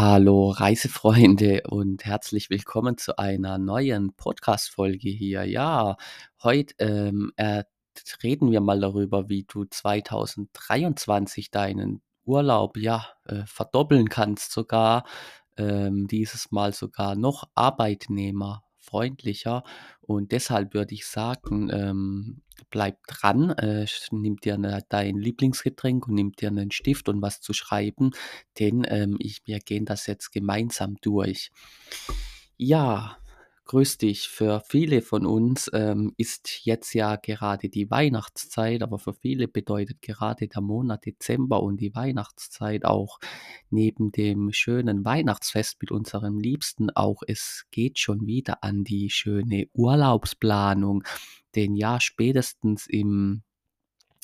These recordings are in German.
Hallo Reisefreunde und herzlich willkommen zu einer neuen Podcast-Folge hier. Ja, heute ähm, äh, reden wir mal darüber, wie du 2023 deinen Urlaub ja äh, verdoppeln kannst, sogar ähm, dieses Mal sogar noch arbeitnehmerfreundlicher. Und deshalb würde ich sagen, ähm, bleib dran, äh, nimm dir ne, dein Lieblingsgetränk und nimm dir einen Stift und was zu schreiben denn ähm, ich, wir gehen das jetzt gemeinsam durch. Ja, grüß dich. Für viele von uns ähm, ist jetzt ja gerade die Weihnachtszeit, aber für viele bedeutet gerade der Monat Dezember und die Weihnachtszeit auch neben dem schönen Weihnachtsfest mit unserem Liebsten auch, es geht schon wieder an die schöne Urlaubsplanung. Denn ja, spätestens im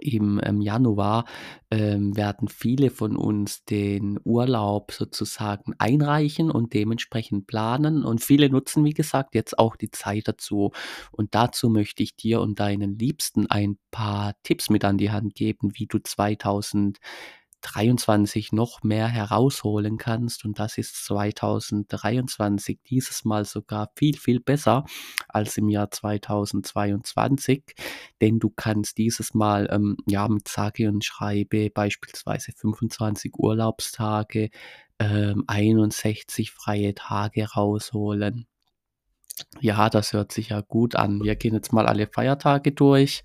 im, ähm, Januar, ähm, werden viele von uns den Urlaub sozusagen einreichen und dementsprechend planen und viele nutzen, wie gesagt, jetzt auch die Zeit dazu. Und dazu möchte ich dir und deinen Liebsten ein paar Tipps mit an die Hand geben, wie du 2023 noch mehr herausholen kannst und das ist 2023 dieses Mal sogar viel, viel besser als im Jahr 2022 denn du kannst dieses Mal, ähm, ja, mit sage und schreibe beispielsweise 25 Urlaubstage, ähm, 61 freie Tage rausholen. Ja, das hört sich ja gut an. Wir gehen jetzt mal alle Feiertage durch.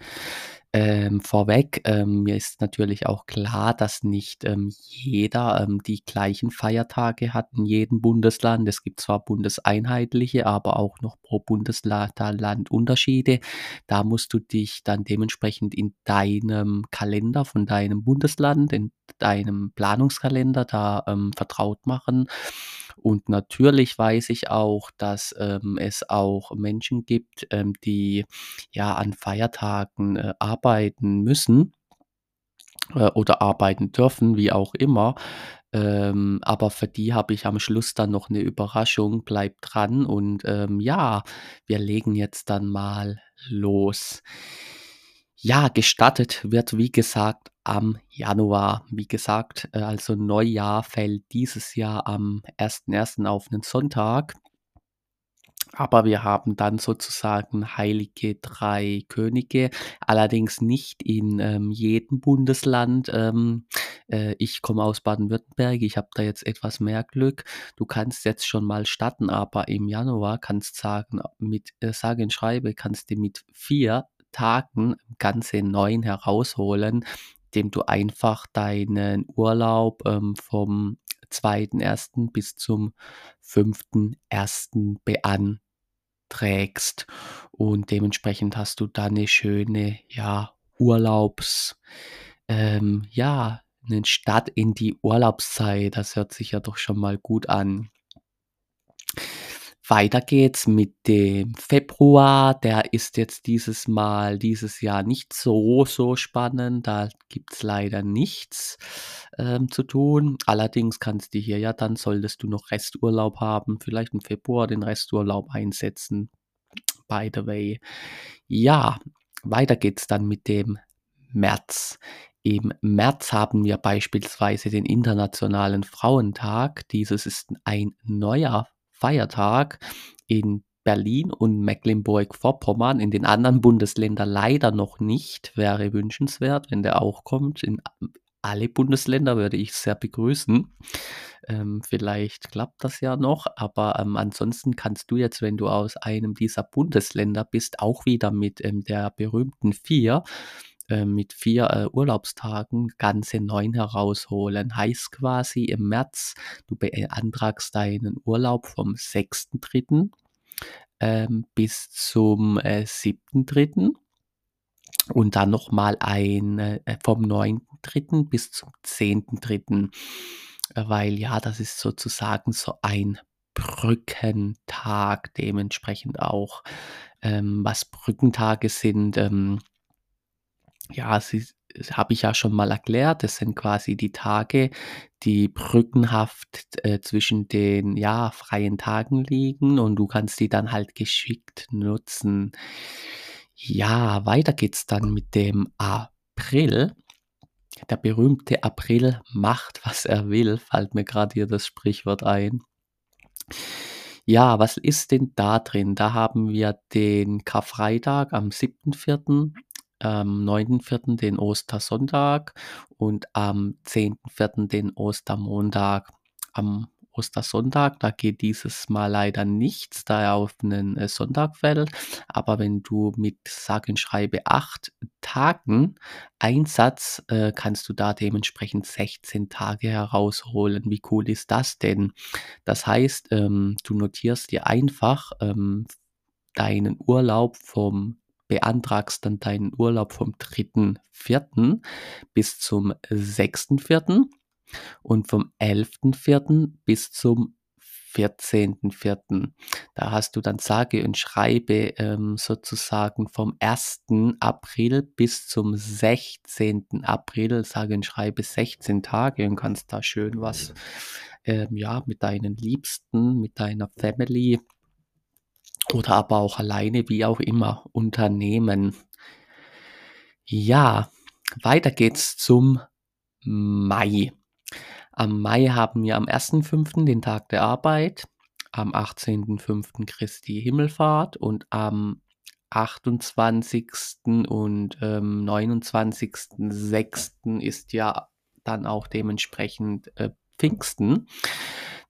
Ähm, vorweg, ähm, mir ist natürlich auch klar, dass nicht ähm, jeder ähm, die gleichen Feiertage hat in jedem Bundesland. Es gibt zwar bundeseinheitliche, aber auch noch pro Bundesland Land Unterschiede. Da musst du dich dann dementsprechend in deinem Kalender von deinem Bundesland, in deinem Planungskalender da ähm, vertraut machen. Und natürlich weiß ich auch, dass ähm, es auch Menschen gibt, ähm, die ja an Feiertagen äh, arbeiten müssen äh, oder arbeiten dürfen, wie auch immer. Ähm, aber für die habe ich am Schluss dann noch eine Überraschung. Bleibt dran und ähm, ja, wir legen jetzt dann mal los. Ja, gestartet wird, wie gesagt, am Januar. Wie gesagt, äh, also Neujahr fällt dieses Jahr am 1.1. auf einen Sonntag. Aber wir haben dann sozusagen heilige drei Könige, allerdings nicht in ähm, jedem Bundesland. Ähm, äh, ich komme aus Baden-Württemberg, ich habe da jetzt etwas mehr Glück. Du kannst jetzt schon mal starten, aber im Januar kannst sagen, mit äh, und schreibe, kannst du mit vier Tagen ganze neun herausholen, indem du einfach deinen Urlaub ähm, vom 2.1. bis zum 5.1. beanträgst und dementsprechend hast du dann 'ne schöne, ja, Urlaubs ähm, ja, 'nen Start in die Urlaubszeit. Das hört sich ja doch schon mal gut an. Weiter geht's mit dem Februar. Der ist jetzt dieses Mal dieses Jahr nicht so, so spannend. Da gibt's leider nichts, ähm, zu tun. Allerdings kannst du hier ja dann solltest du noch Resturlaub haben, vielleicht im Februar den Resturlaub einsetzen, by the way. Ja, weiter geht's dann mit dem März. Im März haben wir beispielsweise den Internationalen Frauentag. Dieses ist ein neuer Feiertag in Berlin und Mecklenburg-Vorpommern, in den anderen Bundesländern leider noch nicht. Wäre wünschenswert, wenn der auch kommt. In alle Bundesländer würde ich sehr begrüßen. Ähm, vielleicht klappt das ja noch, aber ähm, ansonsten kannst du jetzt, wenn du aus einem dieser Bundesländer bist, auch wieder mit ähm, der berühmten 4 äh, mit 4 äh, Urlaubstagen ganze 9 herausholen. Heißt quasi im März, du beantragst deinen Urlaub vom 6.3. Ähm, bis zum äh, 7.3. und dann nochmal ein äh, vom 9.3. bis zum 10.3. Äh, weil ja, das ist sozusagen so ein Brückentag dementsprechend auch. Ähm, was Brückentage sind, ähm, ja, sie habe ich ja schon mal erklärt. Das sind quasi die Tage, die brückenhaft, äh, zwischen den, ja, freien Tagen liegen und du kannst die dann halt geschickt nutzen. Ja, weiter geht's dann mit dem April. der berühmte April macht, was er will, fällt mir grad hier das Sprichwort ein. Ja, was ist denn da drin? Da haben wir den Karfreitag am 7.4., am 9.4. den Ostersonntag und am 10.4. den Ostermontag. Am Ostersonntag, da geht dieses Mal leider nichts, da er auf 'nen, äh, Sonntag fällt. Aber wenn du mit sage und schreibe 8 Tagen Einsatz, äh, kannst du da dementsprechend 16 Tage herausholen. Wie cool ist das denn? Das heißt, ähm, du notierst dir einfach, ähm, deinen Urlaub vom beantragst dann deinen Urlaub vom 3.4. bis zum 6.4. und vom 11.4. bis zum 14.4. Da hast du dann sage und schreibe, ähm, sozusagen vom 1. April bis zum 16. April, sage und schreibe 16 Tage und kannst da schön was, ähm, ja, mit deinen Liebsten, mit deiner Family oder aber auch alleine, wie auch immer, unternehmen. Ja, weiter geht's zum Mai. Am Mai haben wir am 1.5. den Tag der Arbeit, am 18.5. Christi Himmelfahrt und am 28. und, ähm, 29.6. ist ja dann auch dementsprechend, äh, Pfingsten.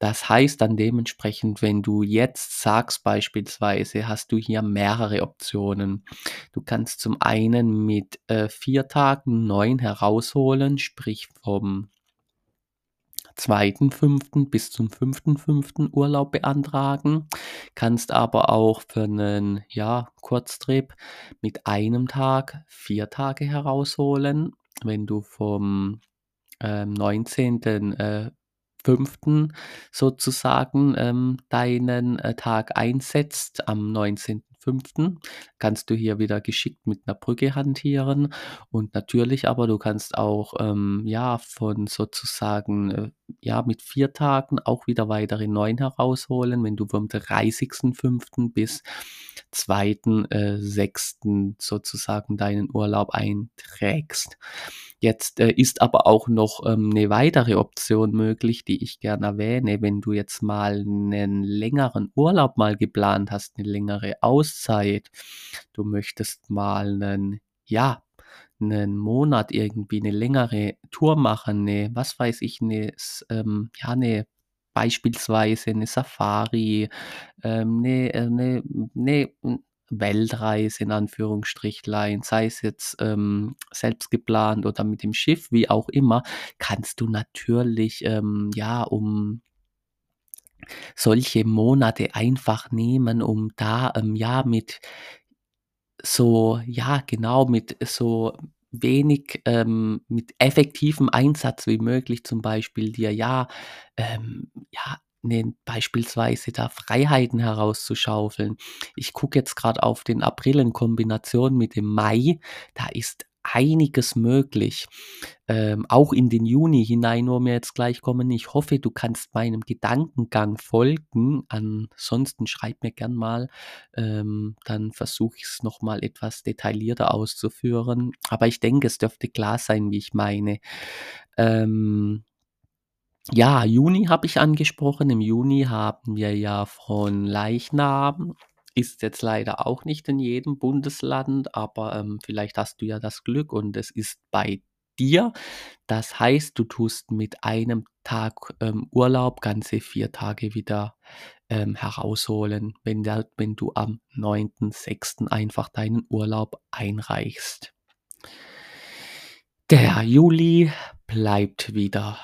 Das heißt dann dementsprechend, wenn du jetzt sagst beispielsweise, hast du hier mehrere Optionen. Du kannst zum einen mit, äh, 4 Tagen 9 herausholen, sprich vom 2.5. bis zum 5.5. Urlaub beantragen, kannst aber auch für 'nen, ja, Kurztrip mit einem Tag 4 Tage herausholen. Wenn du vom, ähm, 19., äh, 5. sozusagen, ähm, deinen, äh, Tag einsetzt, am 19.5., kannst du hier wieder geschickt mit 'ner Brücke hantieren. Und natürlich aber, du kannst auch, ähm, ja, von sozusagen, äh, ja, mit 4 Tagen auch wieder weitere 9 herausholen, wenn du vom 30.5. bis 2., äh, 6. sozusagen deinen Urlaub einträgst. Jetzt, äh, ist aber auch noch, ähm, 'ne weitere Option möglich, die ich gern erwähne. Wenn du jetzt mal 'nen längeren Urlaub mal geplant hast, 'ne längere Auszeit, du möchtest mal 'nen ja, 'nen Monat irgendwie 'ne längere Tour machen, 'ne was weiß ich, 'ne s ähm, ja, 'ne beispielsweise 'ne Safari, ähm, 'ne äh, 'ne Weltreise in Anführungsstrichlein, sei es jetzt, ähm, selbst geplant oder mit dem Schiff, wie auch immer, kannst du natürlich, ähm, ja, um solche Monate einfach nehmen, um da, ähm, ja, mit so ja, genau, mit so wenig ähm, mit effektivem Einsatz wie möglich zum Beispiel dir, ja, ähm, ja, 'nen beispielsweise da Freiheiten herauszuschaufeln. Ich gucke jetzt grad auf den April in Kombination mit dem Mai, da ist einiges möglich, ähm, auch in den Juni hinein, wo wir jetzt gleich kommen. Ich hoffe, du kannst meinem Gedankengang folgen. Ansonsten schreib mir gern mal, ähm, dann versuche ich's noch mal etwas detaillierter auszuführen. Aber ich denke, es dürfte klar sein, wie ich meine. Ähm ja, Juni habe ich angesprochen. Im Juni haben wir ja Fronleichnam. Ist jetzt leider auch nicht in jedem Bundesland, aber, ähm, vielleicht hast du ja das Glück und es ist bei dir. Das heißt, du tust mit einem Tag, ähm, Urlaub ganze 4 Tage wieder, ähm, herausholen, wenn der wenn du am 9.6. einfach deinen Urlaub einreichst. Der Juli bleibt wieder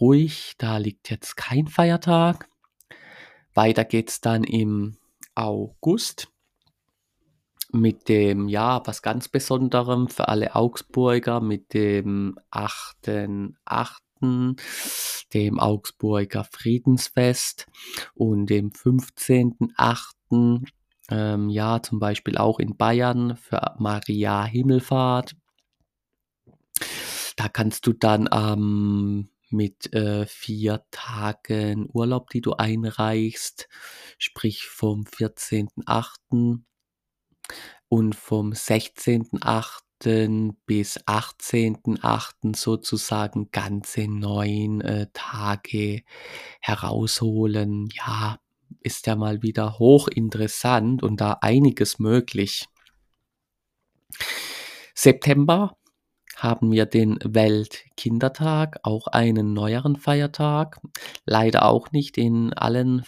ruhig, da liegt jetzt kein Feiertag. Weiter geht's dann im August mit dem, ja, was ganz Besonderem für alle Augsburger, mit dem 8.8., dem Augsburger Friedensfest und dem 15.8., ähm, ja, zum Beispiel auch in Bayern für Maria Himmelfahrt. Da kannst du dann, ähm, mit, äh, 4 Tagen Urlaub, die du einreichst, sprich vom 14.8. und vom 16.8. bis 18.8. sozusagen ganze 9 äh, Tage herausholen. Ja, ist ja mal wieder hochinteressant und da einiges möglich. September haben wir den Weltkindertag, auch einen neueren Feiertag. Leider auch nicht in allen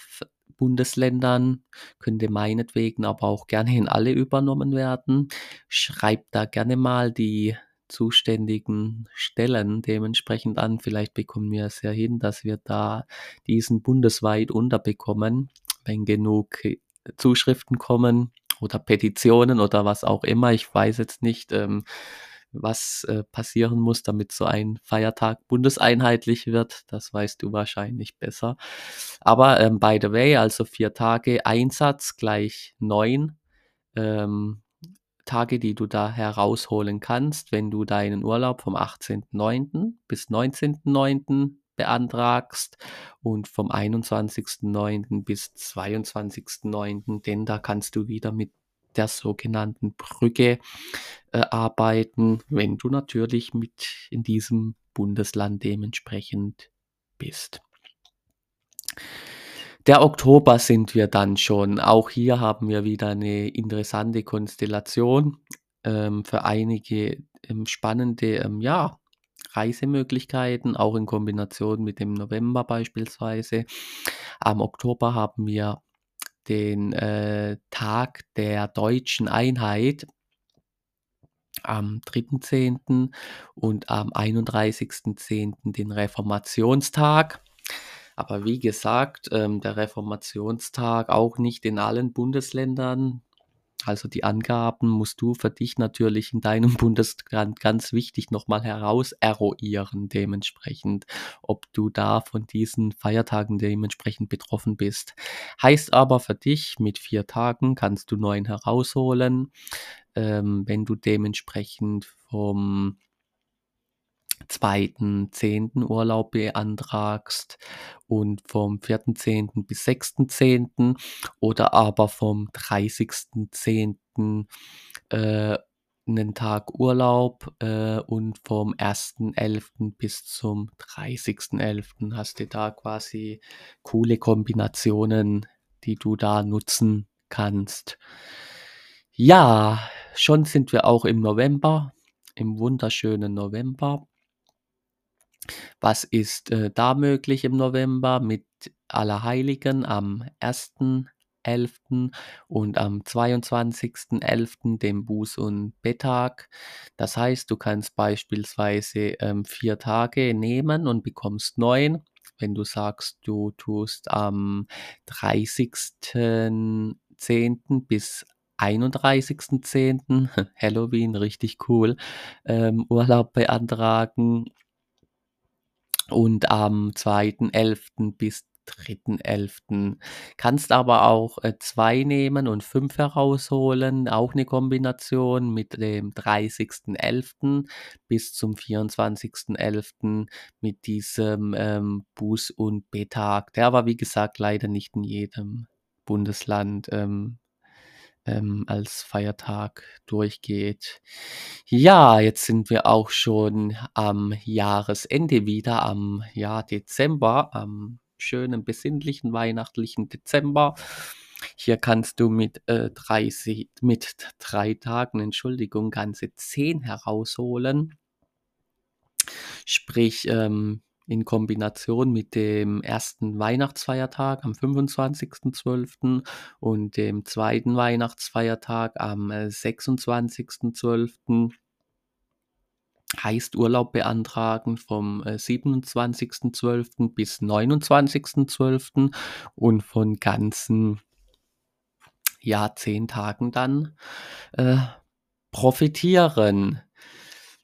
Bundesländern, könnte meinetwegen aber auch gerne in alle übernommen werden. Schreibt da gerne mal die zuständigen Stellen dementsprechend an. Vielleicht bekommen wir es ja hin, dass wir da diesen bundesweit unterbekommen, wenn genug Zuschriften kommen oder Petitionen oder was auch immer. Ich weiß jetzt nicht, ähm, was äh, passieren muss, damit so ein Feiertag bundeseinheitlich wird. Das weißt du wahrscheinlich besser. Aber ähm, by the way, also vier Tage Einsatz gleich neun ähm, Tage, die du da herausholen kannst, wenn du deinen Urlaub vom 18.09. bis 19.09. beantragst und vom 21.09. bis 22.09., denn da kannst du wieder mit der sogenannten Brücke äh, arbeiten, wenn du natürlich mit in diesem Bundesland dementsprechend bist. Der Oktober sind wir dann schon. Auch hier haben wir wieder eine interessante Konstellation ähm, für einige ähm, spannende ähm, ja, Reisemöglichkeiten, auch in Kombination mit dem November beispielsweise. Am Oktober haben wir den äh, Tag der deutschen Einheit am 3.10. und am 31.10. den Reformationstag. Aber wie gesagt, ähm, der Reformationstag auch nicht in allen Bundesländern also die Angaben musst du für dich natürlich in deinem Bundesland ganz wichtig nochmal heraus eruieren dementsprechend, ob du da von diesen Feiertagen dementsprechend betroffen bist. Heißt aber für dich, mit vier Tagen kannst du neun herausholen, ähm, wenn du dementsprechend vom zweiten zehnten Urlaub beantragst und vom vierten zehnten bis sechsten zehnten oder aber vom dreißigsten zehnten äh, 'nen Tag Urlaub, äh, und vom ersten elften bis zum dreißigsten elften hast du da quasi coole Kombinationen, die du da nutzen kannst. Ja, schon sind wir auch im November, im wunderschönen November. Was ist, äh, da möglich im November? Mit Allerheiligen am 1.11. und am 22.11., dem Buß und Betttag. Das heißt, du kannst beispielsweise, ähm, 4 Tage nehmen und bekommst 9. Wenn du sagst, du tust am 30.10. bis 31.10., Halloween, richtig cool, ähm, Urlaub beantragen und am 2.11. bis 3.11. Kannst aber auch, äh, 2 nehmen und 5 herausholen, auch 'ne Kombination mit dem 30.11. bis zum 24.11. mit diesem, ähm, Buß und Betttag. Der aber, wie gesagt, leider nicht in jedem Bundesland, ähm ähm, als Feiertag durchgeht. Ja, jetzt sind wir auch schon am Jahresende wieder, am, ja, Dezember, am schönen, besinnlichen, weihnachtlichen Dezember. Hier kannst du mit, äh, 30 mit 3 Tagen, Entschuldigung, ganze 10 herausholen. Sprich, ähm, in Kombination mit dem ersten Weihnachtsfeiertag am 25.12. und dem zweiten Weihnachtsfeiertag am, äh, 26.12. Heißt Urlaub beantragen vom, äh, 27.12. bis 29.12. und von ganzen ja, 10 Tagen dann, äh, profitieren.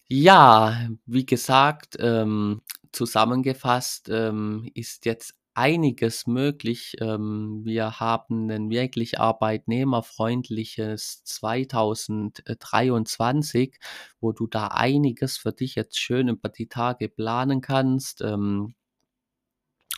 Ja, wie gesagt, ähm, zusammengefasst, ähm, ist jetzt einiges möglich. Ähm, wir haben ein wirklich arbeitnehmerfreundliches 2023, wo du da einiges für dich jetzt schön über die Tage planen kannst. Ähm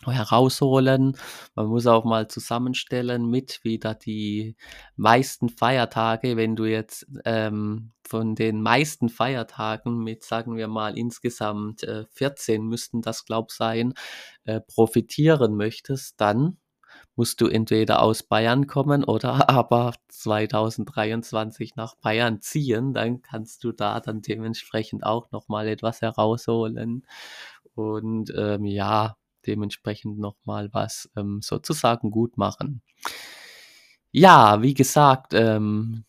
herausholen. Man muss auch mal zusammenstellen mit wieder die meisten Feiertage. Wenn du jetzt, ähm, von den meisten Feiertagen mit, sagen wir mal, insgesamt, äh, 14 müssten das, glaube ich, sein, äh, profitieren möchtest, dann musst du entweder aus Bayern kommen oder aber 2023 nach Bayern ziehen. Dann kannst du da dann dementsprechend auch noch mal etwas herausholen und, ähm, ja, dementsprechend noch mal was, ähm, sozusagen gut machen. Ja, wie gesagt, ähm,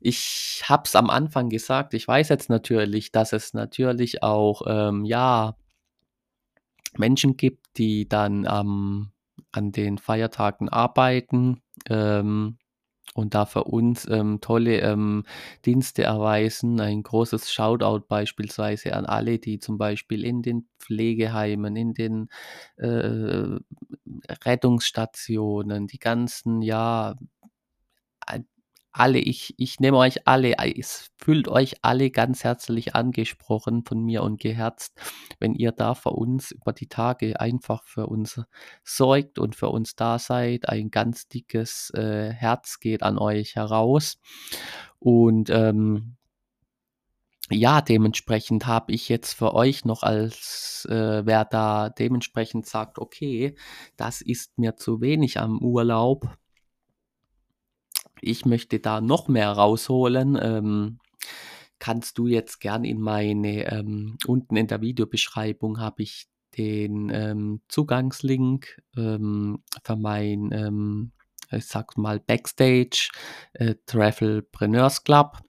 ich habe es am Anfang gesagt, ich weiß jetzt natürlich, dass es natürlich auch, ähm, ja Menschen gibt, die dann, ähm, an den Feiertagen arbeiten, ähm, und da für uns, ähm, tolle, ähm, Dienste erweisen. Ein großes Shoutout beispielsweise an alle, die zum Beispiel in den Pflegeheimen, in den, äh, Rettungsstationen, die ganzen, ja alle, ich ich nehme euch alle es fühlt euch alle ganz herzlich angesprochen von mir und geherzt, wenn ihr da für uns über die Tage einfach für uns sorgt und für uns da seid. Ein ganz dickes, äh, Herz geht an euch heraus und, ähm ja, dementsprechend habe ich jetzt für euch noch als, äh wer da dementsprechend sagt: „Okay, das ist mir zu wenig am Urlaub“ „ich möchte da noch mehr rausholen“, ähm, kannst du jetzt gern in meine ähm, unten in der Videobeschreibung habe ich den, ähm, Zugangslink, ähm, für mein, ähm, ich sage mal, Backstage, äh, Travelpreneurs Club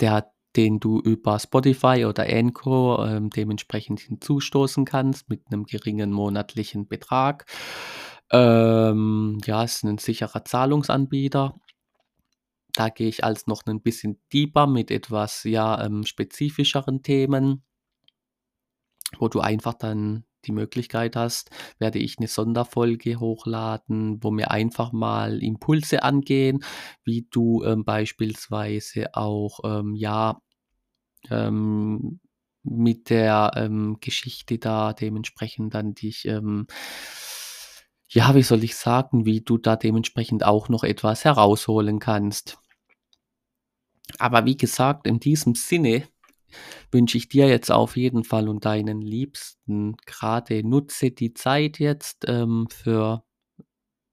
der den du über Spotify oder Anchor, ähm, dementsprechend hinzustoßen kannst mit 'nem geringen monatlichen Betrag. Ähm, ja, ist 'nen sicherer Zahlungsanbieter. Da gehe ich als noch 'nen bisschen deeper mit etwas, ja, ähm, spezifischeren Themen wo du einfach dann die Möglichkeit hast, werde ich 'ne Sonderfolge hochladen, wo mir einfach mal Impulse angehen, wie du, ähm, beispielsweise auch, ähm, ja, ähm, mit der, ähm, Geschichte da dementsprechend dann dich, ja, wie soll ich sagen, wie du da dementsprechend auch noch etwas herausholen kannst. Aber wie gesagt, in diesem Sinne wünsche ich dir jetzt auf jeden Fall und deinen Liebsten grade nutze die Zeit jetzt, ähm, für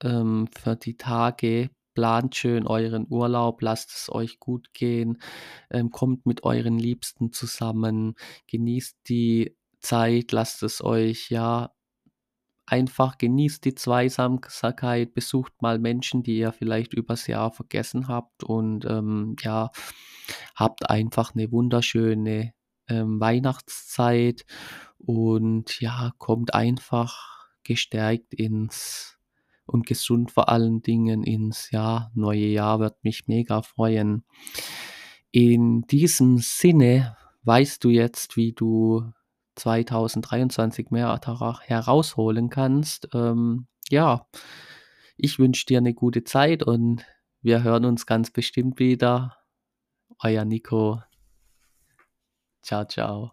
ähm, für die Tage. Plant schön euren Urlaub, lasst es euch gut gehen, ähm, kommt mit euren Liebsten zusammen, genießt die Zeit, lasst es euch, ja einfach genießt die Zweisamkeit, besucht mal Menschen, die ihr vielleicht übers Jahr vergessen habt und, ähm, ja, habt einfach 'ne wunderschöne, ähm, Weihnachtszeit und, ja, kommt einfach gestärkt ins und gesund vor allen Dingen ins, ja, neue Jahr. Würde mich mega freuen. In diesem Sinne weißt du jetzt, wie du 2023 mehr herausholen kannst. Ähm, ja, ich wünsche dir 'ne gute Zeit und wir hören uns ganz bestimmt wieder. Euer Nico. Tschau, tschau.